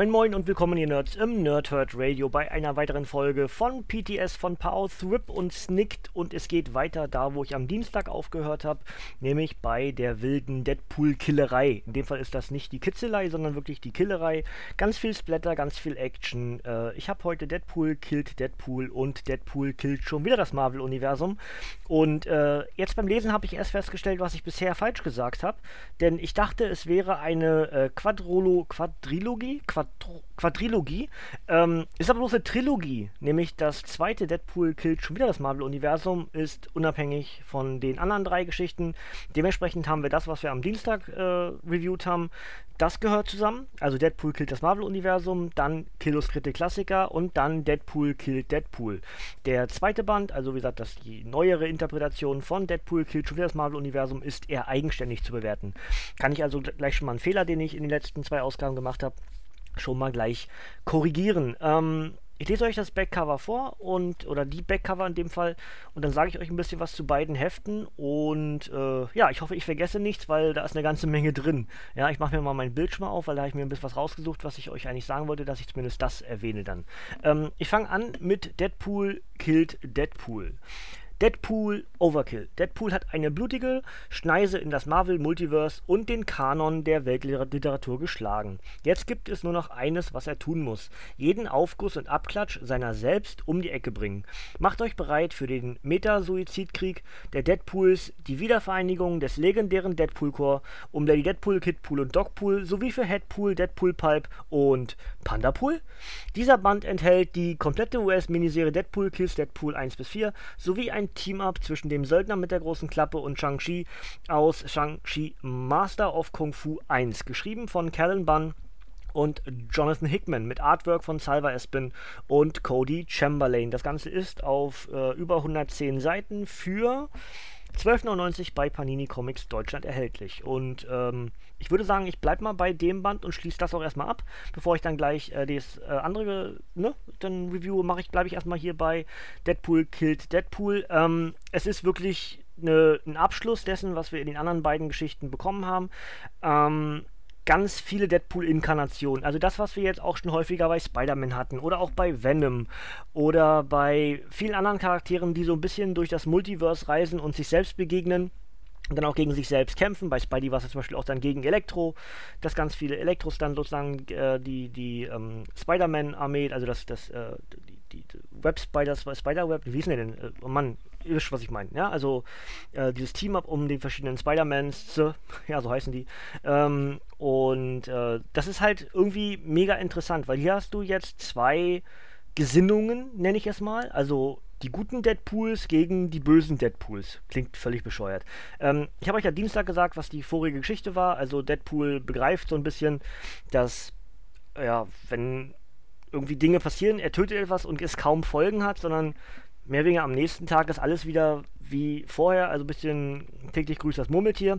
Moin Moin und willkommen ihr Nerds im Nerdhurt Radio bei einer weiteren Folge von PTS von Pow, Thrip und Snicked und es geht weiter da, wo ich am Dienstag aufgehört habe, nämlich bei der wilden Deadpool-Killerei. In dem Fall ist das nicht die Kitzelei, sondern wirklich die Killerei. Ganz viel Splatter, ganz viel Action. Äh, ich habe heute Deadpool killt Deadpool und Deadpool killt schon wieder das Marvel-Universum. Und äh, jetzt beim Lesen habe ich erst festgestellt, was ich bisher falsch gesagt habe, denn ich dachte, es wäre eine äh, Quadrolo Quadrilogie, Quad Quadrilogie. Ähm, ist aber bloß eine Trilogie, nämlich das zweite Deadpool killt schon wieder das Marvel-Universum, ist unabhängig von den anderen drei Geschichten. Dementsprechend haben wir das, was wir am Dienstag äh, reviewed haben, das gehört zusammen. Also Deadpool killt das Marvel-Universum, dann Illustrierte Klassiker und dann Deadpool killt Deadpool. Der zweite Band, also wie gesagt, das die neuere Interpretation von Deadpool killt schon wieder das Marvel-Universum, ist eher eigenständig zu bewerten. Kann ich also gleich schon mal einen Fehler, den ich in den letzten zwei Ausgaben gemacht habe, schon mal gleich korrigieren. Ähm, ich lese euch das Backcover vor und oder die Backcover in dem Fall und dann sage ich euch ein bisschen was zu beiden Heften und äh, ja, ich hoffe, ich vergesse nichts, weil da ist eine ganze Menge drin. Ja, ich mache mir mal meinen Bildschirm auf, weil da habe ich mir ein bisschen was rausgesucht, was ich euch eigentlich sagen wollte, dass ich zumindest das erwähne dann. Ähm, ich fange an mit Deadpool killt Deadpool. Deadpool Overkill. Deadpool hat eine blutige Schneise in das Marvel-Multiverse und den Kanon der Weltliteratur geschlagen. Jetzt gibt es nur noch eines, was er tun muss. Jeden Aufguss und Abklatsch seiner selbst um die Ecke bringen. Macht euch bereit für den Meta-Suizidkrieg der Deadpools, die Wiedervereinigung des legendären Deadpool-Core um Lady Deadpool, Kidpool und Dogpool sowie für Headpool, Deadpool Pulp und Pandapool. Dieser Band enthält die komplette US-Miniserie Deadpool Kills Deadpool 1 bis 4 sowie ein Team-Up zwischen dem Söldner mit der großen Klappe und Shang-Chi aus Shang-Chi Master of Kung Fu 1, geschrieben von Callan Bunn und Jonathan Hickman mit Artwork von Salva Espin und Cody Chamberlain. Das Ganze ist auf äh, über 110 Seiten für 12,99 bei Panini Comics Deutschland erhältlich. Und ähm, ich würde sagen, ich bleibe mal bei dem Band und schließe das auch erstmal ab, bevor ich dann gleich äh, das äh, andere, ne, Review mache ich, bleibe ich erstmal hier bei Deadpool killt Deadpool. Ähm, es ist wirklich eine, ein Abschluss dessen, was wir in den anderen beiden Geschichten bekommen haben. Ähm, ganz viele Deadpool-Inkarnationen. Also das, was wir jetzt auch schon häufiger bei Spider-Man hatten oder auch bei Venom oder bei vielen anderen Charakteren, die so ein bisschen durch das Multiverse reisen und sich selbst begegnen und dann auch gegen sich selbst kämpfen. Bei Spidey war es zum Beispiel auch dann gegen Elektro, dass ganz viele Elektros dann sozusagen äh, die, die ähm, Spider-Man-Armee, also das, das, äh, die, die Web-Spiders, Spider-Web, wie ist denn denn? Äh, oh Mann, ihr wisst, was ich meine. Ja, also äh, dieses Team-Up um den verschiedenen Spider-Mans, ja, so heißen die. Ähm, und äh, das ist halt irgendwie mega interessant, weil hier hast du jetzt zwei Gesinnungen, nenne ich es mal. Also die guten Deadpools gegen die bösen Deadpools. Klingt völlig bescheuert. Ähm, ich habe euch ja Dienstag gesagt, was die vorige Geschichte war. Also Deadpool begreift so ein bisschen, dass, ja, wenn irgendwie Dinge passieren, er tötet etwas und es kaum Folgen hat, sondern mehr oder weniger am nächsten Tag ist alles wieder wie vorher, also ein bisschen täglich grüßt das Murmeltier.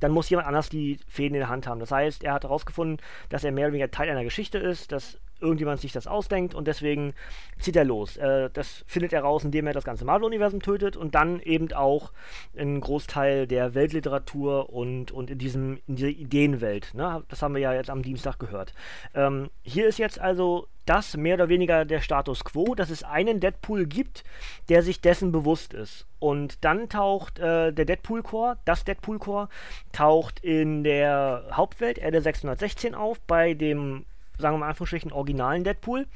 Dann muss jemand anders die Fäden in der Hand haben. Das heißt, er hat herausgefunden, dass er mehr oder weniger Teil einer Geschichte ist, dass irgendjemand sich das ausdenkt und deswegen zieht er los. Äh, das findet er raus, indem er das ganze Marvel-Universum tötet und dann eben auch einen Großteil der Weltliteratur und, und in, diesem, in dieser Ideenwelt. Ne? Das haben wir ja jetzt am Dienstag gehört. Ähm, hier ist jetzt also das mehr oder weniger der Status quo, dass es einen Deadpool gibt, der sich dessen bewusst ist. Und dann taucht äh, der Deadpool-Core, das Deadpool-Core, taucht in der Hauptwelt Erde 616 auf, bei dem sagen wir mal Anführungsstrichen, originalen Deadpool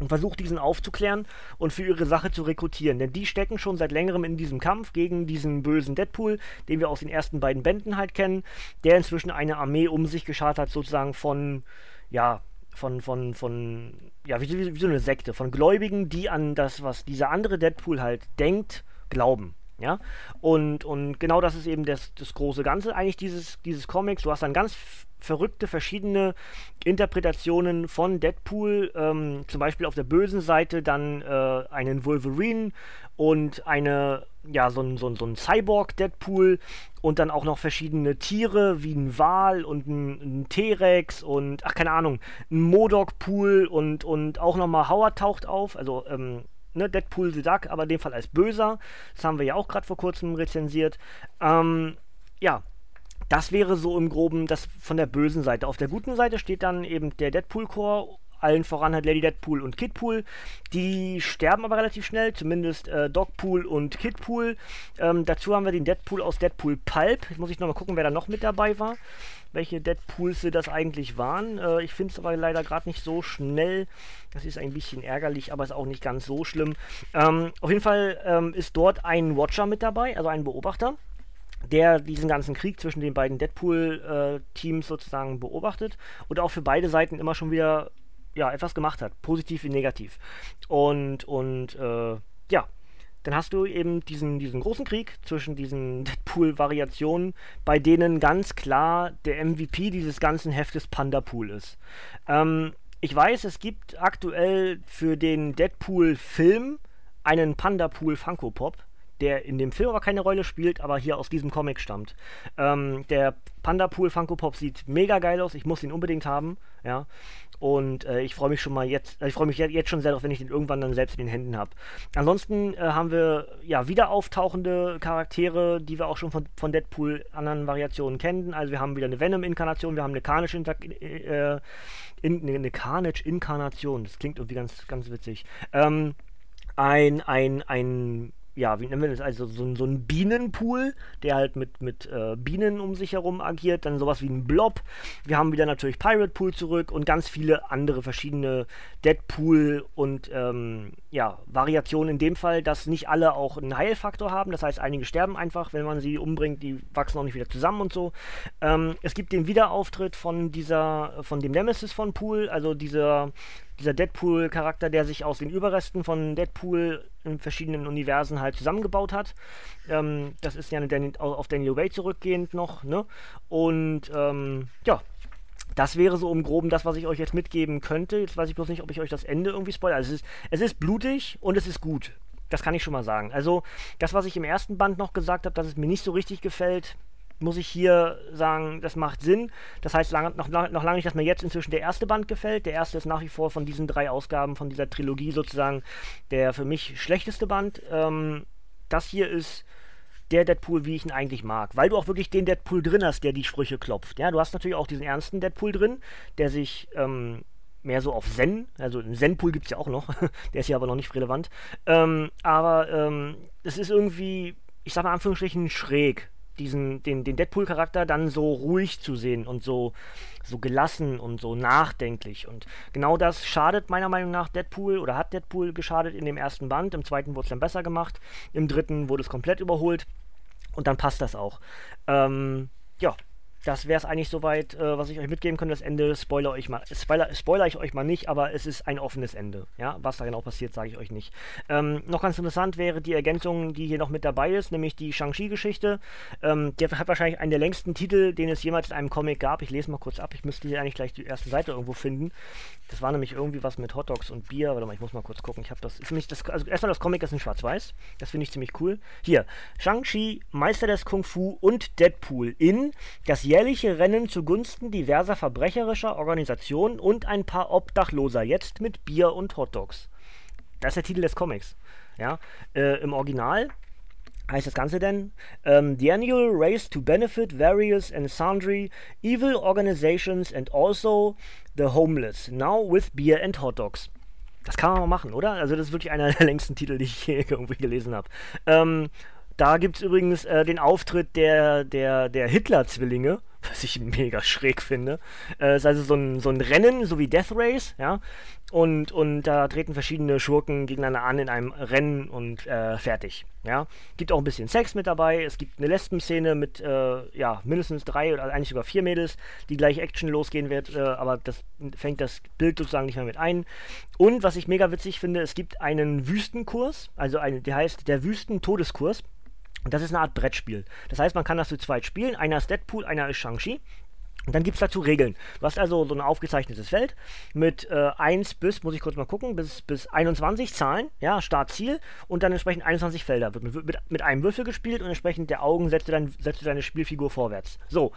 und versucht diesen aufzuklären und für ihre Sache zu rekrutieren. Denn die stecken schon seit längerem in diesem Kampf gegen diesen bösen Deadpool, den wir aus den ersten beiden Bänden halt kennen, der inzwischen eine Armee um sich geschart hat, sozusagen von, ja, von, von, von, ja, wie, wie, wie so eine Sekte, von Gläubigen, die an das, was dieser andere Deadpool halt denkt, glauben. Ja, und, und genau das ist eben das, das große Ganze eigentlich dieses, dieses Comics. Du hast dann ganz verrückte verschiedene Interpretationen von Deadpool, ähm, zum Beispiel auf der bösen Seite dann äh, einen Wolverine und eine, ja, so ein, so ein, so ein Cyborg-Deadpool und dann auch noch verschiedene Tiere wie ein Wal und ein, ein T-Rex und, ach, keine Ahnung, ein Modok-Pool und, und auch nochmal Howard taucht auf, also, ähm, ne, Deadpool the Duck, aber in dem Fall als Böser. Das haben wir ja auch gerade vor kurzem rezensiert. Ähm, ja, das wäre so im Groben das von der bösen Seite. Auf der guten Seite steht dann eben der Deadpool-Core allen voran hat Lady Deadpool und Kidpool. Die sterben aber relativ schnell, zumindest äh, Dogpool und Kidpool. Ähm, dazu haben wir den Deadpool aus Deadpool Pulp. Jetzt muss ich nochmal gucken, wer da noch mit dabei war. Welche Deadpools das eigentlich waren. Äh, ich finde es aber leider gerade nicht so schnell. Das ist ein bisschen ärgerlich, aber ist auch nicht ganz so schlimm. Ähm, auf jeden Fall ähm, ist dort ein Watcher mit dabei, also ein Beobachter der diesen ganzen Krieg zwischen den beiden Deadpool-Teams äh, sozusagen beobachtet und auch für beide Seiten immer schon wieder ja, etwas gemacht hat, positiv wie negativ. Und, und äh, ja, dann hast du eben diesen, diesen großen Krieg zwischen diesen Deadpool-Variationen, bei denen ganz klar der MVP dieses ganzen Heftes Pandapool ist. Ähm, ich weiß, es gibt aktuell für den Deadpool-Film einen Pandapool Funko Pop der in dem Film aber keine Rolle spielt, aber hier aus diesem Comic stammt. Ähm, der Panda Pool Funko Pop sieht mega geil aus, ich muss ihn unbedingt haben, ja. Und äh, ich freue mich schon mal jetzt, äh, ich freue mich jetzt schon sehr darauf, wenn ich den irgendwann dann selbst in den Händen habe. Ansonsten äh, haben wir ja wieder auftauchende Charaktere, die wir auch schon von, von Deadpool anderen Variationen kennen. Also wir haben wieder eine Venom-Inkarnation, wir haben eine Carnage äh, in, eine Carnage-Inkarnation. Das klingt irgendwie ganz, ganz witzig. Ähm, ein, ein, ein ja, wie nennen wir das? Also so, so ein Bienenpool, der halt mit, mit äh, Bienen um sich herum agiert. Dann sowas wie ein Blob. Wir haben wieder natürlich Pirate Pool zurück und ganz viele andere verschiedene Deadpool und ähm, ja, Variationen in dem Fall, dass nicht alle auch einen Heilfaktor haben. Das heißt, einige sterben einfach, wenn man sie umbringt, die wachsen auch nicht wieder zusammen und so. Ähm, es gibt den Wiederauftritt von dieser, von dem Nemesis von Pool, also dieser dieser Deadpool-Charakter, der sich aus den Überresten von Deadpool in verschiedenen Universen halt zusammengebaut hat. Ähm, das ist ja eine, auf Daniel Way zurückgehend noch, ne? Und ähm, ja, das wäre so im Groben das, was ich euch jetzt mitgeben könnte. Jetzt weiß ich bloß nicht, ob ich euch das Ende irgendwie spoilere. Also es ist, es ist blutig und es ist gut. Das kann ich schon mal sagen. Also, das, was ich im ersten Band noch gesagt habe, dass es mir nicht so richtig gefällt, muss ich hier sagen, das macht Sinn. Das heißt lang, noch, noch lange nicht, dass mir jetzt inzwischen der erste Band gefällt. Der erste ist nach wie vor von diesen drei Ausgaben von dieser Trilogie sozusagen der für mich schlechteste Band. Ähm, das hier ist der Deadpool, wie ich ihn eigentlich mag. Weil du auch wirklich den Deadpool drin hast, der die Sprüche klopft. Ja, du hast natürlich auch diesen ernsten Deadpool drin, der sich ähm, mehr so auf Zen, also einen Zen-Pool gibt es ja auch noch, der ist hier aber noch nicht relevant. Ähm, aber ähm, es ist irgendwie, ich sag mal Anführungsstrichen, schräg diesen, den, den Deadpool-Charakter dann so ruhig zu sehen und so, so gelassen und so nachdenklich. Und genau das schadet meiner Meinung nach Deadpool oder hat Deadpool geschadet in dem ersten Band. Im zweiten wurde es dann besser gemacht. Im dritten wurde es komplett überholt. Und dann passt das auch. Ähm, ja, das wäre es eigentlich soweit, äh, was ich euch mitgeben könnte. Das Ende spoiler, euch mal, spoiler, spoiler ich euch mal nicht, aber es ist ein offenes Ende. Ja, was da genau passiert, sage ich euch nicht. Ähm, noch ganz interessant wäre die Ergänzung, die hier noch mit dabei ist, nämlich die Shang-Chi-Geschichte. Ähm, der hat wahrscheinlich einen der längsten Titel, den es jemals in einem Comic gab. Ich lese mal kurz ab. Ich müsste hier eigentlich gleich die erste Seite irgendwo finden. Das war nämlich irgendwie was mit Hotdogs und Bier. Warte mal, ich muss mal kurz gucken. Ich habe das. Das also erstmal das Comic ist in Schwarz-Weiß. Das finde ich ziemlich cool. Hier Shang-Chi, Meister des Kung Fu und Deadpool in das jährliche Rennen zu zugunsten diverser verbrecherischer Organisationen und ein paar Obdachloser, jetzt mit Bier und Hotdogs. Das ist der Titel des Comics. Ja, äh, Im Original heißt das Ganze denn? Um, ähm, the annual race to benefit various and sundry evil organizations and also the homeless, now with beer and hot dogs. Das kann man machen, oder? Also das ist wirklich einer der längsten Titel, die ich je irgendwie gelesen habe. Ähm, da gibt es übrigens äh, den Auftritt der, der, der Hitler-Zwillinge was ich mega schräg finde. Äh, ist also so ein, so ein Rennen, so wie Death Race, ja. Und, und da treten verschiedene Schurken gegeneinander an in einem Rennen und äh, fertig. Ja. Gibt auch ein bisschen Sex mit dabei. Es gibt eine Lesben-Szene mit äh, ja, mindestens drei oder eigentlich sogar vier Mädels, die gleich Action losgehen wird, äh, aber das fängt das Bild sozusagen nicht mehr mit ein. Und was ich mega witzig finde, es gibt einen Wüstenkurs, also ein, der heißt der Wüsten-Todeskurs. Und das ist eine Art Brettspiel. Das heißt, man kann das zu zweit spielen. Einer ist Deadpool, einer ist Shang-Chi. Und dann gibt es dazu Regeln. Du hast also so ein aufgezeichnetes Feld mit äh, 1 bis, muss ich kurz mal gucken, bis, bis 21 Zahlen, ja, Start, Ziel und dann entsprechend 21 Felder. Wird mit, mit, mit einem Würfel gespielt und entsprechend der Augen setzt du, dein, setzt du deine Spielfigur vorwärts. So,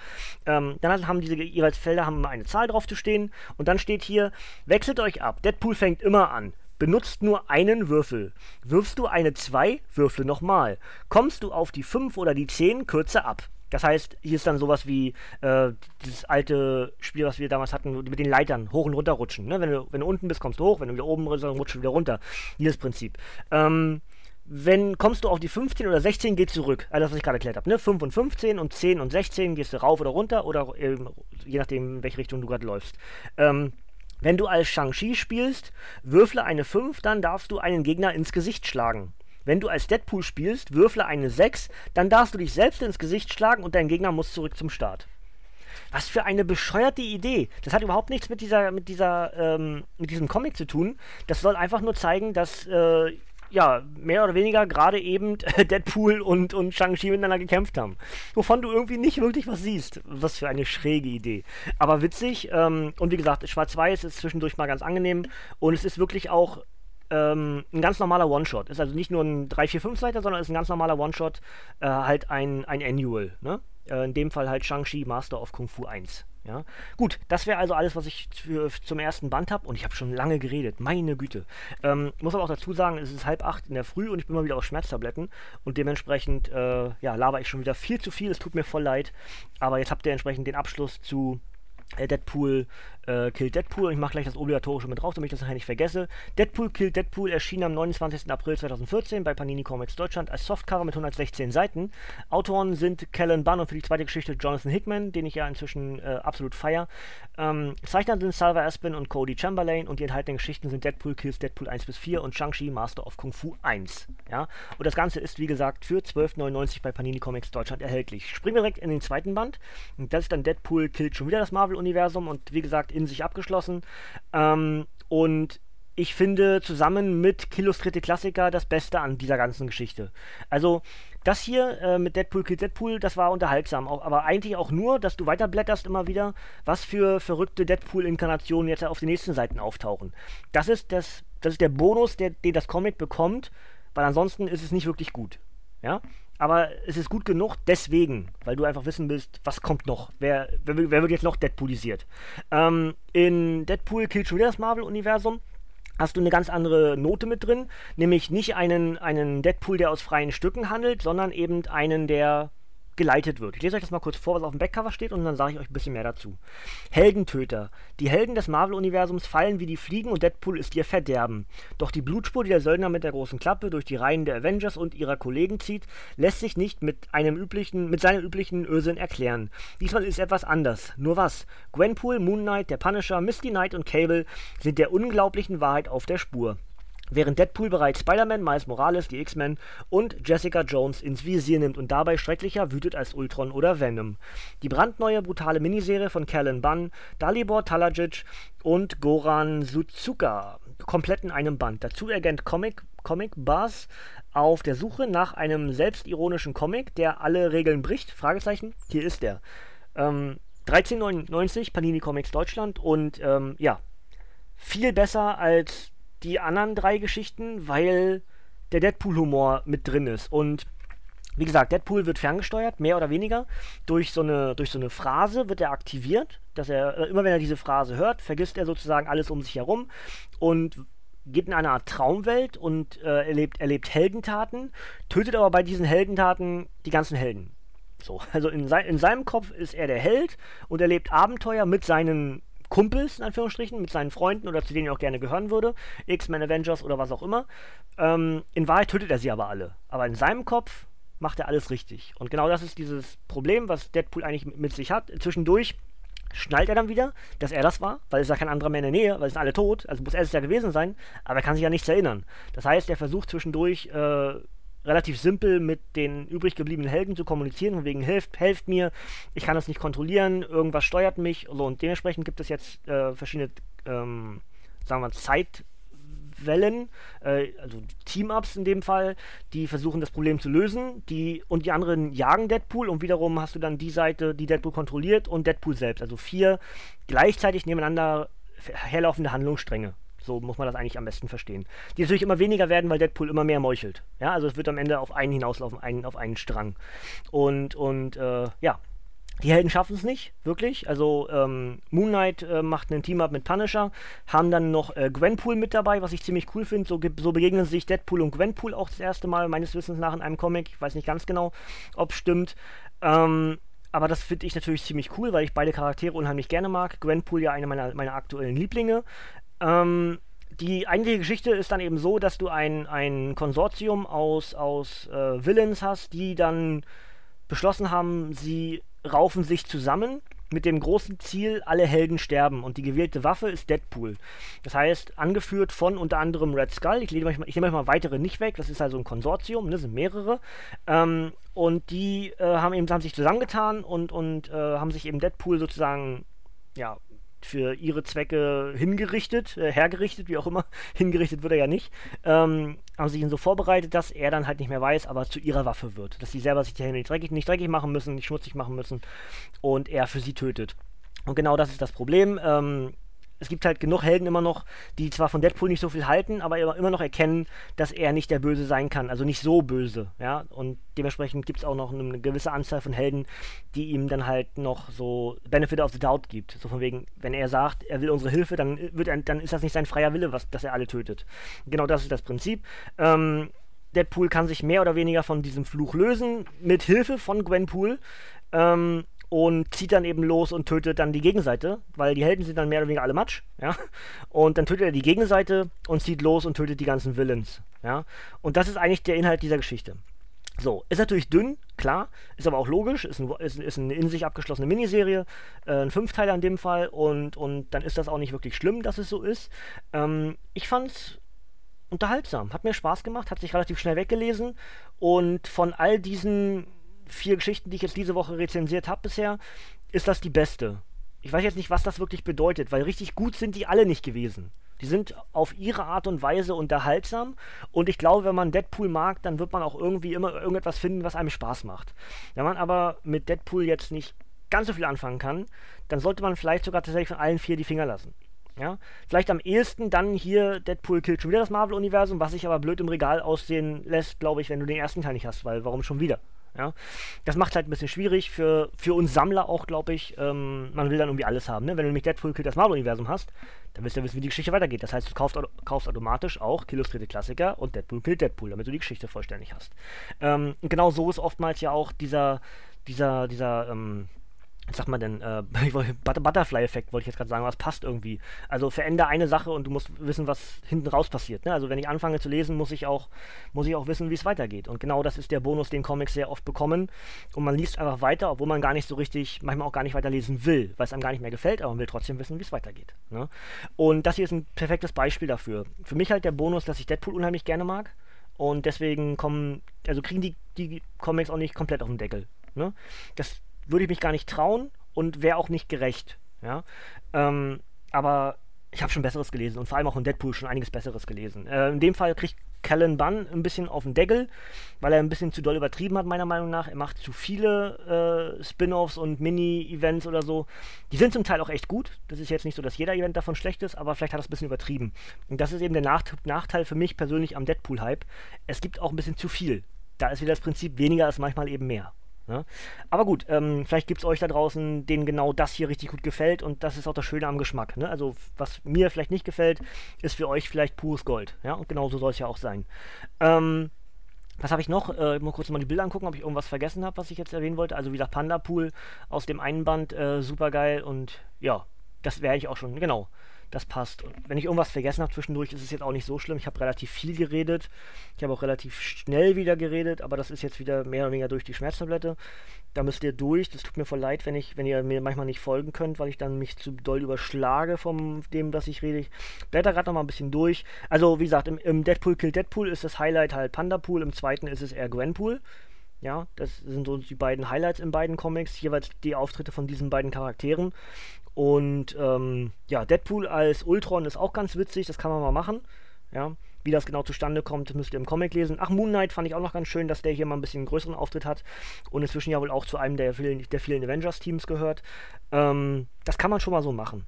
ähm, dann haben diese jeweils Felder haben eine Zahl drauf zu stehen und dann steht hier, wechselt euch ab. Deadpool fängt immer an. Benutzt nur einen Würfel. Wirfst du eine 2, würfle nochmal. Kommst du auf die 5 oder die 10, kürze ab. Das heißt, hier ist dann sowas wie äh, dieses alte Spiel, was wir damals hatten, mit den Leitern hoch und runter rutschen. Ne? Wenn, du, wenn du unten bist, kommst du hoch, wenn du wieder oben bist, dann rutschst du wieder runter. Dieses Prinzip. Ähm, wenn kommst du auf die 15 oder 16, geht zurück. Also das, was ich gerade erklärt habe. Ne? 5 und 15 und 10 und 16 gehst du rauf oder runter oder ähm, je nachdem, in welche Richtung du gerade läufst. Ähm, wenn du als Shang-Chi spielst, würfle eine 5, dann darfst du einen Gegner ins Gesicht schlagen. Wenn du als Deadpool spielst, würfle eine 6, dann darfst du dich selbst ins Gesicht schlagen und dein Gegner muss zurück zum Start. Was für eine bescheuerte Idee. Das hat überhaupt nichts mit dieser, mit dieser, ähm, mit diesem Comic zu tun. Das soll einfach nur zeigen, dass, äh, ja, mehr oder weniger gerade eben Deadpool und, und Shang-Chi miteinander gekämpft haben. Wovon du irgendwie nicht wirklich was siehst. Was für eine schräge Idee. Aber witzig. Ähm, und wie gesagt, Schwarz-Weiß ist zwischendurch mal ganz angenehm. Und es ist wirklich auch ähm, ein ganz normaler One-Shot. Ist also nicht nur ein 3, 4, 5 Seiter, sondern ist ein ganz normaler One-Shot, äh, halt ein, ein Annual. Ne? Äh, in dem Fall halt Shang-Chi Master of Kung Fu 1. Ja? Gut, das wäre also alles, was ich für, zum ersten Band habe und ich habe schon lange geredet, meine Güte. Ähm, muss aber auch dazu sagen, es ist halb acht in der Früh und ich bin mal wieder auf Schmerztabletten. Und dementsprechend äh, ja, laber ich schon wieder viel zu viel, es tut mir voll leid, aber jetzt habt ihr entsprechend den Abschluss zu Deadpool äh, Kill Deadpool. Ich mache gleich das obligatorische mit drauf, damit ich das nachher nicht vergesse. Deadpool Kill Deadpool erschien am 29. April 2014 bei Panini Comics Deutschland als Softcover mit 116 Seiten. Autoren sind Kellen Bunn und für die zweite Geschichte Jonathan Hickman, den ich ja inzwischen äh, absolut feier. Ähm, Zeichner sind Salva Aspen und Cody Chamberlain und die enthaltenen Geschichten sind Deadpool Kills Deadpool 1 bis 4 und Shang-Chi Master of Kung Fu 1. Ja? Und das Ganze ist, wie gesagt, für 12,99 bei Panini Comics Deutschland erhältlich. Springen wir direkt in den zweiten Band. Und das ist dann Deadpool killt schon wieder das Marvel-Universum und wie gesagt, in sich abgeschlossen. Ähm, und ich finde zusammen mit Illustrierte Klassiker das Beste an dieser ganzen Geschichte. Also das hier äh, mit Deadpool Kill Deadpool, das war unterhaltsam, auch, aber eigentlich auch nur, dass du weiterblätterst immer wieder, was für verrückte Deadpool-Inkarnationen jetzt auf den nächsten Seiten auftauchen. Das ist, das, das ist der Bonus, der, den das Comic bekommt, weil ansonsten ist es nicht wirklich gut. Ja? Aber es ist gut genug deswegen, weil du einfach wissen willst, was kommt noch, wer, wer, wer wird jetzt noch Deadpoolisiert. Ähm, in Deadpool killt schon wieder das Marvel-Universum hast du eine ganz andere Note mit drin, nämlich nicht einen, einen Deadpool, der aus freien Stücken handelt, sondern eben einen, der geleitet wird. Ich lese euch das mal kurz vor, was auf dem Backcover steht und dann sage ich euch ein bisschen mehr dazu. Heldentöter. Die Helden des Marvel-Universums fallen wie die Fliegen und Deadpool ist ihr Verderben. Doch die Blutspur, die der Söldner mit der großen Klappe durch die Reihen der Avengers und ihrer Kollegen zieht, lässt sich nicht mit einem üblichen, mit seinem üblichen Öseln erklären. Diesmal ist etwas anders. Nur was? Gwenpool, Moon Knight, der Punisher, Misty Knight und Cable sind der unglaublichen Wahrheit auf der Spur während Deadpool bereits Spider-Man, Miles Morales, die X-Men und Jessica Jones ins Visier nimmt und dabei schrecklicher wütet als Ultron oder Venom. Die brandneue, brutale Miniserie von Callan Bunn, Dalibor Talajic und Goran Suzuka, komplett in einem Band. Dazu Agent Comic, Comic Buzz auf der Suche nach einem selbstironischen Comic, der alle Regeln bricht. Fragezeichen, hier ist er. Ähm, 13,99 Panini Comics Deutschland und ähm, ja, viel besser als die anderen drei Geschichten, weil der Deadpool-Humor mit drin ist. Und wie gesagt, Deadpool wird ferngesteuert, mehr oder weniger. Durch so eine, durch so eine Phrase wird er aktiviert, dass er, äh, immer wenn er diese Phrase hört, vergisst er sozusagen alles um sich herum und geht in eine Art Traumwelt und äh, erlebt, erlebt Heldentaten, tötet aber bei diesen Heldentaten die ganzen Helden. So, also in, se in seinem Kopf ist er der Held und erlebt Abenteuer mit seinen Kumpels, in Anführungsstrichen, mit seinen Freunden oder zu denen er auch gerne gehören würde, X-Men, Avengers oder was auch immer. Ähm, in Wahrheit tötet er sie aber alle. Aber in seinem Kopf macht er alles richtig. Und genau das ist dieses Problem, was Deadpool eigentlich mit sich hat. Zwischendurch schnallt er dann wieder, dass er das war, weil es ja kein anderer mehr in der Nähe, weil es sind alle tot, also muss er es ja gewesen sein, aber er kann sich ja nichts erinnern. Das heißt, er versucht zwischendurch äh, relativ simpel mit den übrig gebliebenen Helden zu kommunizieren, von wegen, helft, helft mir, ich kann das nicht kontrollieren, irgendwas steuert mich, so, und dementsprechend gibt es jetzt äh, verschiedene, ähm, sagen wir, Zeit, Wellen, äh, also Team-Ups in dem Fall, die versuchen das Problem zu lösen, die und die anderen jagen Deadpool und wiederum hast du dann die Seite, die Deadpool kontrolliert und Deadpool selbst. Also vier gleichzeitig nebeneinander herlaufende Handlungsstränge. So muss man das eigentlich am besten verstehen. Die natürlich immer weniger werden, weil Deadpool immer mehr meuchelt. Ja, also es wird am Ende auf einen hinauslaufen, einen, auf einen Strang. Und, und äh, ja, die Helden schaffen es nicht, wirklich. Also ähm, Moon Knight äh, macht einen Team-Up mit Punisher, haben dann noch äh, Gwenpool mit dabei, was ich ziemlich cool finde. So, so, begegnen sich Deadpool und Gwenpool auch das erste Mal, meines Wissens nach, in einem Comic. Ich weiß nicht ganz genau, ob stimmt. Ähm, aber das finde ich natürlich ziemlich cool, weil ich beide Charaktere unheimlich gerne mag. Gwenpool ja eine meiner, meiner aktuellen Lieblinge. Ähm, die eigentliche Geschichte ist dann eben so, dass du ein, ein Konsortium aus, aus äh, Villains hast, die dann beschlossen haben, sie raufen sich zusammen mit dem großen Ziel, alle Helden sterben. Und die gewählte Waffe ist Deadpool. Das heißt, angeführt von unter anderem Red Skull. Ich, nehme euch mal weitere nicht weg. Das ist also ein Konsortium, ne, sind mehrere. Ähm, und die äh, haben eben haben sich zusammengetan und, und äh, haben sich eben Deadpool sozusagen ja, für ihre Zwecke hingerichtet, äh, hergerichtet, wie auch immer. Hingerichtet wird er ja nicht. Ähm, haben sie ihn so vorbereitet, dass er dann halt nicht mehr weiß, aber zu ihrer Waffe wird. Dass sie selber sich die Hände nicht dreckig, nicht dreckig machen müssen, nicht schmutzig machen müssen und er für sie tötet. Und genau das ist das Problem. Ähm, es gibt halt genug Helden immer noch, die zwar von Deadpool nicht so viel halten, aber immer noch erkennen, dass er nicht der Böse sein kann, also nicht so böse, ja. Und dementsprechend gibt es auch noch eine gewisse Anzahl von Helden, die ihm dann halt noch so Benefit of the Doubt gibt. So von wegen, wenn er sagt, er will unsere Hilfe, dann wird er, dann ist das nicht sein freier Wille, was, dass er alle tötet. Genau das ist das Prinzip. Ähm, Deadpool kann sich mehr oder weniger von diesem Fluch lösen, mit Hilfe von Gwenpool. Ähm, und zieht dann eben los und tötet dann die Gegenseite, weil die Helden sind dann mehr oder weniger alle Matsch, ja. Und dann tötet er die Gegenseite und zieht los und tötet die ganzen Villains, ja. Und das ist eigentlich der Inhalt dieser Geschichte. So, ist natürlich dünn, klar, ist aber auch logisch, ist, ein, ist, ist eine in sich abgeschlossene Miniserie, äh, ein Fünfteiler in dem Fall und, und dann ist das auch nicht wirklich schlimm, dass es so ist. Ähm, ich fand's unterhaltsam, hat mir Spaß gemacht, hat sich relativ schnell weggelesen und von all diesen vier Geschichten, die ich jetzt diese Woche rezensiert habe bisher, ist das die beste. Ich weiß jetzt nicht, was das wirklich bedeutet, weil richtig gut sind die alle nicht gewesen. Die sind auf ihre Art und Weise unterhaltsam und ich glaube, wenn man Deadpool mag, dann wird man auch irgendwie immer irgendetwas finden, was einem Spaß macht. Wenn man aber mit Deadpool jetzt nicht ganz so viel anfangen kann, dann sollte man vielleicht sogar tatsächlich von allen vier die Finger lassen. Ja, vielleicht am ehesten dann hier Deadpool killt schon wieder das Marvel-Universum, was sich aber blöd im Regal aussehen lässt, glaube ich, wenn du den ersten Teil nicht hast, weil warum schon wieder? Ja? Das macht halt ein bisschen schwierig für, für uns Sammler auch, glaube ich. Ähm, man will dann irgendwie alles haben. Ne? Wenn du nämlich Deadpool Kill das Marvel-Universum hast, dann willst du ja wissen, wie die Geschichte weitergeht. Das heißt, du kaufst, kaufst automatisch auch Illustrierte Klassiker und Deadpool Kill Deadpool, damit du die Geschichte vollständig hast. Ähm, genau so ist oftmals ja auch dieser, dieser, dieser, ähm, sagt man denn, äh, Butterfly-Effekt wollte ich jetzt gerade sagen, was passt irgendwie. Also verändere eine Sache und du musst wissen, was hinten raus passiert. Ne? Also wenn ich anfange zu lesen, muss ich auch, muss ich auch wissen, wie es weitergeht. Und genau das ist der Bonus, den Comics sehr oft bekommen. Und man liest einfach weiter, obwohl man gar nicht so richtig, manchmal auch gar nicht weiterlesen will, weil es einem gar nicht mehr gefällt, aber man will trotzdem wissen, wie es weitergeht. Ne? Und das hier ist ein perfektes Beispiel dafür. Für mich halt der Bonus, dass ich Deadpool unheimlich gerne mag. Und deswegen kommen, also kriegen die, die Comics auch nicht komplett auf den Deckel. Ne? Das würde ich mich gar nicht trauen und wäre auch nicht gerecht. Ja? Ähm, aber ich habe schon Besseres gelesen und vor allem auch in Deadpool schon einiges Besseres gelesen. Äh, in dem Fall kriegt Callan Bunn ein bisschen auf den Deckel, weil er ein bisschen zu doll übertrieben hat, meiner Meinung nach. Er macht zu viele äh, Spin-offs und Mini-Events oder so. Die sind zum Teil auch echt gut. Das ist jetzt nicht so, dass jeder Event davon schlecht ist, aber vielleicht hat er es ein bisschen übertrieben. Und das ist eben der Nach Nachteil für mich persönlich am Deadpool-Hype. Es gibt auch ein bisschen zu viel. Da ist wieder das Prinzip, weniger ist manchmal eben mehr. Ne? Aber gut, ähm, vielleicht gibt es euch da draußen, denen genau das hier richtig gut gefällt und das ist auch das Schöne am Geschmack. Ne? Also was mir vielleicht nicht gefällt, ist für euch vielleicht pures Gold. Ja, und genau so soll es ja auch sein. Ähm, was habe ich noch? Äh, ich muss kurz mal die Bilder angucken, ob ich irgendwas vergessen habe, was ich jetzt erwähnen wollte. Also wie gesagt, Panda Pool aus dem einen Band, äh, super geil und ja, das wäre ich auch schon, genau das passt. Und wenn ich irgendwas vergessen habe zwischendurch, ist es jetzt auch nicht so schlimm. Ich habe relativ viel geredet. Ich habe auch relativ schnell wieder geredet, aber das ist jetzt wieder mehr oder weniger durch die Schmerztablette. Da müsst ihr durch. Das tut mir voll leid, wenn ich, wenn ihr mir manchmal nicht folgen könnt, weil ich dann mich zu doll überschlage von dem, was ich rede. Ich blätter gerade noch mal ein bisschen durch. Also, wie gesagt, im, im Deadpool Kill Deadpool ist das Highlight halt Panda Pool, im zweiten ist es eher Gwenpool. Ja, das sind so die beiden Highlights in beiden Comics, jeweils die Auftritte von diesen beiden Charakteren. Und ähm, ja, Deadpool als Ultron ist auch ganz witzig, das kann man mal machen. ja. Wie das genau zustande kommt, müsst ihr im Comic lesen. Ach, Moon Knight fand ich auch noch ganz schön, dass der hier mal ein bisschen größeren Auftritt hat und inzwischen ja wohl auch zu einem der vielen, der vielen Avengers-Teams gehört. Ähm, das kann man schon mal so machen.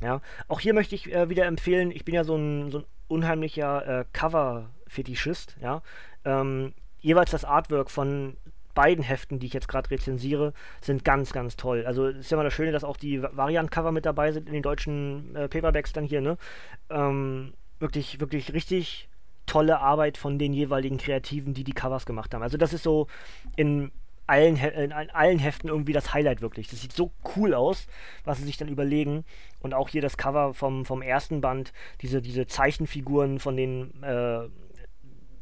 Ja, auch hier möchte ich äh, wieder empfehlen, ich bin ja so ein, so ein unheimlicher äh, Cover-Fetischist, ja. Ähm, jeweils das Artwork von beiden Heften, die ich jetzt gerade rezensiere, sind ganz, ganz toll. Also ist ja mal das Schöne, dass auch die Variant-Cover mit dabei sind in den deutschen äh, Paperbacks dann hier, ne? Ähm, wirklich, wirklich richtig tolle Arbeit von den jeweiligen Kreativen, die die Covers gemacht haben. Also das ist so in allen, in allen Heften irgendwie das Highlight wirklich. Das sieht so cool aus, was sie sich dann überlegen. Und auch hier das Cover vom, vom ersten Band, diese, diese Zeichenfiguren von den äh,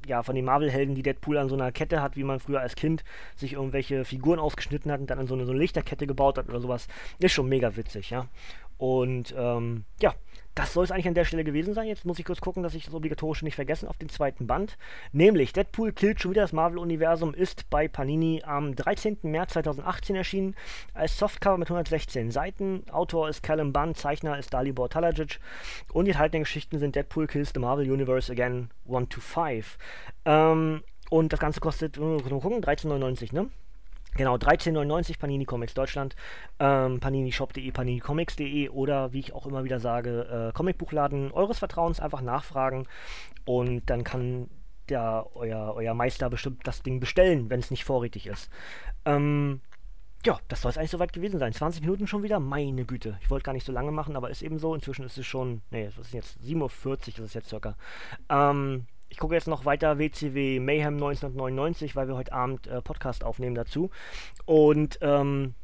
ja, von den Marvel-Helden, die Deadpool an so einer Kette hat, wie man früher als Kind sich irgendwelche Figuren ausgeschnitten hat und dann an so eine, so eine Lichterkette gebaut hat oder sowas, ist schon mega witzig, ja. Und ähm, ja, das soll es eigentlich an der Stelle gewesen sein. Jetzt muss ich kurz gucken, dass ich das Obligatorische nicht vergessen auf den zweiten Band. Nämlich Deadpool killt schon wieder das Marvel-Universum ist bei Panini am 13. März 2018 erschienen als Softcover mit 116 Seiten. Autor ist Callum Bunn, Zeichner ist Dalibor Talajic und die enthaltenen Geschichten sind Deadpool kills the Marvel Universe again 1 to 5. Ähm, und das Ganze kostet, äh, gucken, 13,99, ne? Genau, 13,99 Panini Comics Deutschland, ähm, paninishop.de, paninicomics.de oder wie ich auch immer wieder sage, äh, Comicbuchladen eures Vertrauens einfach nachfragen und dann kann der, euer, euer Meister bestimmt das Ding bestellen, wenn es nicht vorrätig ist. Ähm, ja, das soll es eigentlich soweit gewesen sein. 20 Minuten schon wieder? Meine Güte. Ich wollte gar nicht so lange machen, aber ist eben so. Inzwischen ist es schon, nee, was ist jetzt? 7.40 Uhr ist es jetzt circa. Ähm, ich gucke jetzt noch weiter WCW Mayhem 1999, weil wir heute Abend äh, Podcast aufnehmen dazu. Und ähm,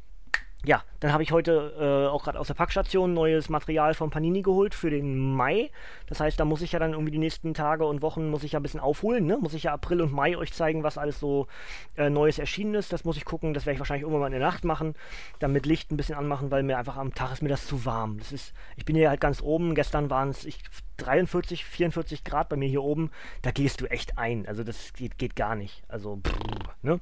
ja, dann habe ich heute äh, auch gerade aus der Packstation neues Material von Panini geholt für den Mai. Das heißt, da muss ich ja dann irgendwie die nächsten Tage und Wochen muss ich ja ein bisschen aufholen, ne? Muss ich ja April und Mai euch zeigen, was alles so äh, Neues erschienen ist. Das muss ich gucken, das werde ich wahrscheinlich irgendwann mal in der Nacht machen, dann mit Licht ein bisschen anmachen, weil mir einfach am Tag ist mir das zu warm. Das ist, ich bin hier halt ganz oben. Gestern waren es 43, 44 Grad bei mir hier oben. Da gehst du echt ein. Also das geht, geht gar nicht. Also, pff, ne?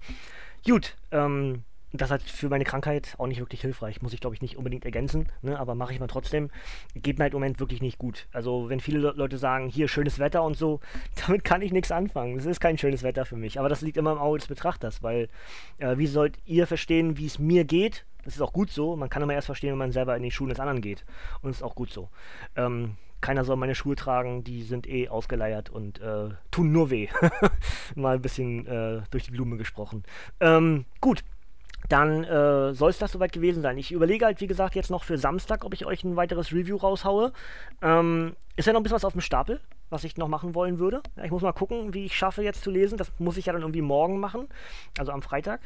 Gut, ähm, das hat für meine Krankheit auch nicht wirklich hilfreich. Muss ich, glaube ich, nicht unbedingt ergänzen, ne? aber mache ich mal trotzdem. Geht mir halt im Moment wirklich nicht gut. Also, wenn viele Le Leute sagen, hier schönes Wetter und so, damit kann ich nichts anfangen. Das ist kein schönes Wetter für mich. Aber das liegt immer im Auge des Betrachters, weil äh, wie sollt ihr verstehen, wie es mir geht? Das ist auch gut so. Man kann immer erst verstehen, wenn man selber in den Schuhen des anderen geht. Und das ist auch gut so. Ähm, keiner soll meine Schuhe tragen, die sind eh ausgeleiert und äh, tun nur weh. Mal ein bisschen äh, durch die Blume gesprochen. Ähm, gut, dann äh, soll es das soweit gewesen sein. Ich überlege halt, wie gesagt, jetzt noch für Samstag, ob ich euch ein weiteres Review raushaue. Ähm, ist ja noch ein bisschen was auf dem Stapel, was ich noch machen wollen würde. Ja, ich muss mal gucken, wie ich schaffe jetzt zu lesen. Das muss ich ja dann irgendwie morgen machen, also am Freitag.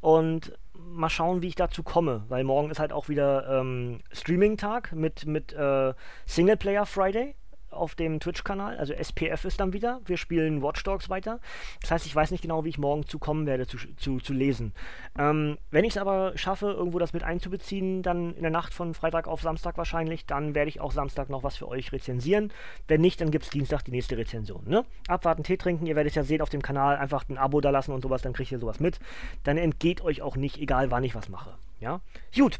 Und mal schauen, wie ich dazu komme, weil morgen ist halt auch wieder ähm, Streaming-Tag mit, mit äh, Singleplayer Friday auf dem Twitch-Kanal. Also SPF ist dann wieder. Wir spielen Watch Dogs weiter. Das heißt, ich weiß nicht genau, wie ich morgen zu kommen werde, zu, zu, zu lesen. Ähm, wenn ich es aber schaffe, irgendwo das mit einzubeziehen, dann in der Nacht von Freitag auf Samstag wahrscheinlich, dann werde ich auch Samstag noch was für euch rezensieren. Wenn nicht, dann gibt es Dienstag die nächste Rezension. Ne? Abwarten, Tee trinken. Ihr werdet es ja sehen auf dem Kanal. Einfach ein Abo da lassen und sowas, dann kriegt ihr sowas mit. Dann entgeht euch auch nicht, egal wann ich was mache. Ja? Gut.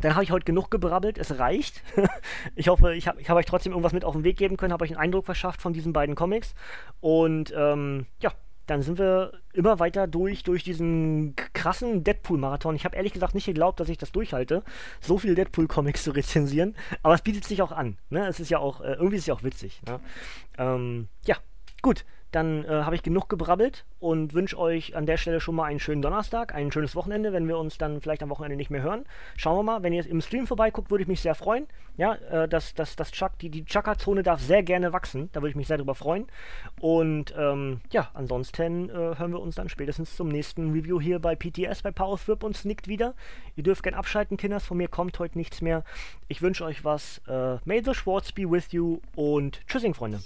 Dann habe ich heute genug gebrabbelt, es reicht. ich hoffe, ich habe hab euch trotzdem irgendwas mit auf den Weg geben können, habe euch einen Eindruck verschafft von diesen beiden Comics. Und ähm, ja, dann sind wir immer weiter durch, durch diesen krassen Deadpool-Marathon. Ich habe ehrlich gesagt nicht geglaubt, dass ich das durchhalte, so viele Deadpool-Comics zu rezensieren. Aber es bietet sich auch an. Ne? Es ist ja auch, äh, irgendwie ist es ja auch witzig. Ne? Ähm, ja, gut dann äh, habe ich genug gebrabbelt und wünsche euch an der Stelle schon mal einen schönen Donnerstag, ein schönes Wochenende, wenn wir uns dann vielleicht am Wochenende nicht mehr hören. Schauen wir mal, wenn ihr im Stream vorbeiguckt, würde ich mich sehr freuen. Ja, äh, das, das, das Chuck, die, die Chaka-Zone darf sehr gerne wachsen, da würde ich mich sehr drüber freuen. Und ähm, ja, ansonsten äh, hören wir uns dann spätestens zum nächsten Review hier bei PTS, bei Power Thrip und Snickt wieder. Ihr dürft gerne abschalten, Kinders, von mir kommt heute nichts mehr. Ich wünsche euch was. Äh, may the Schwartz be with you und tschüssing, Freunde.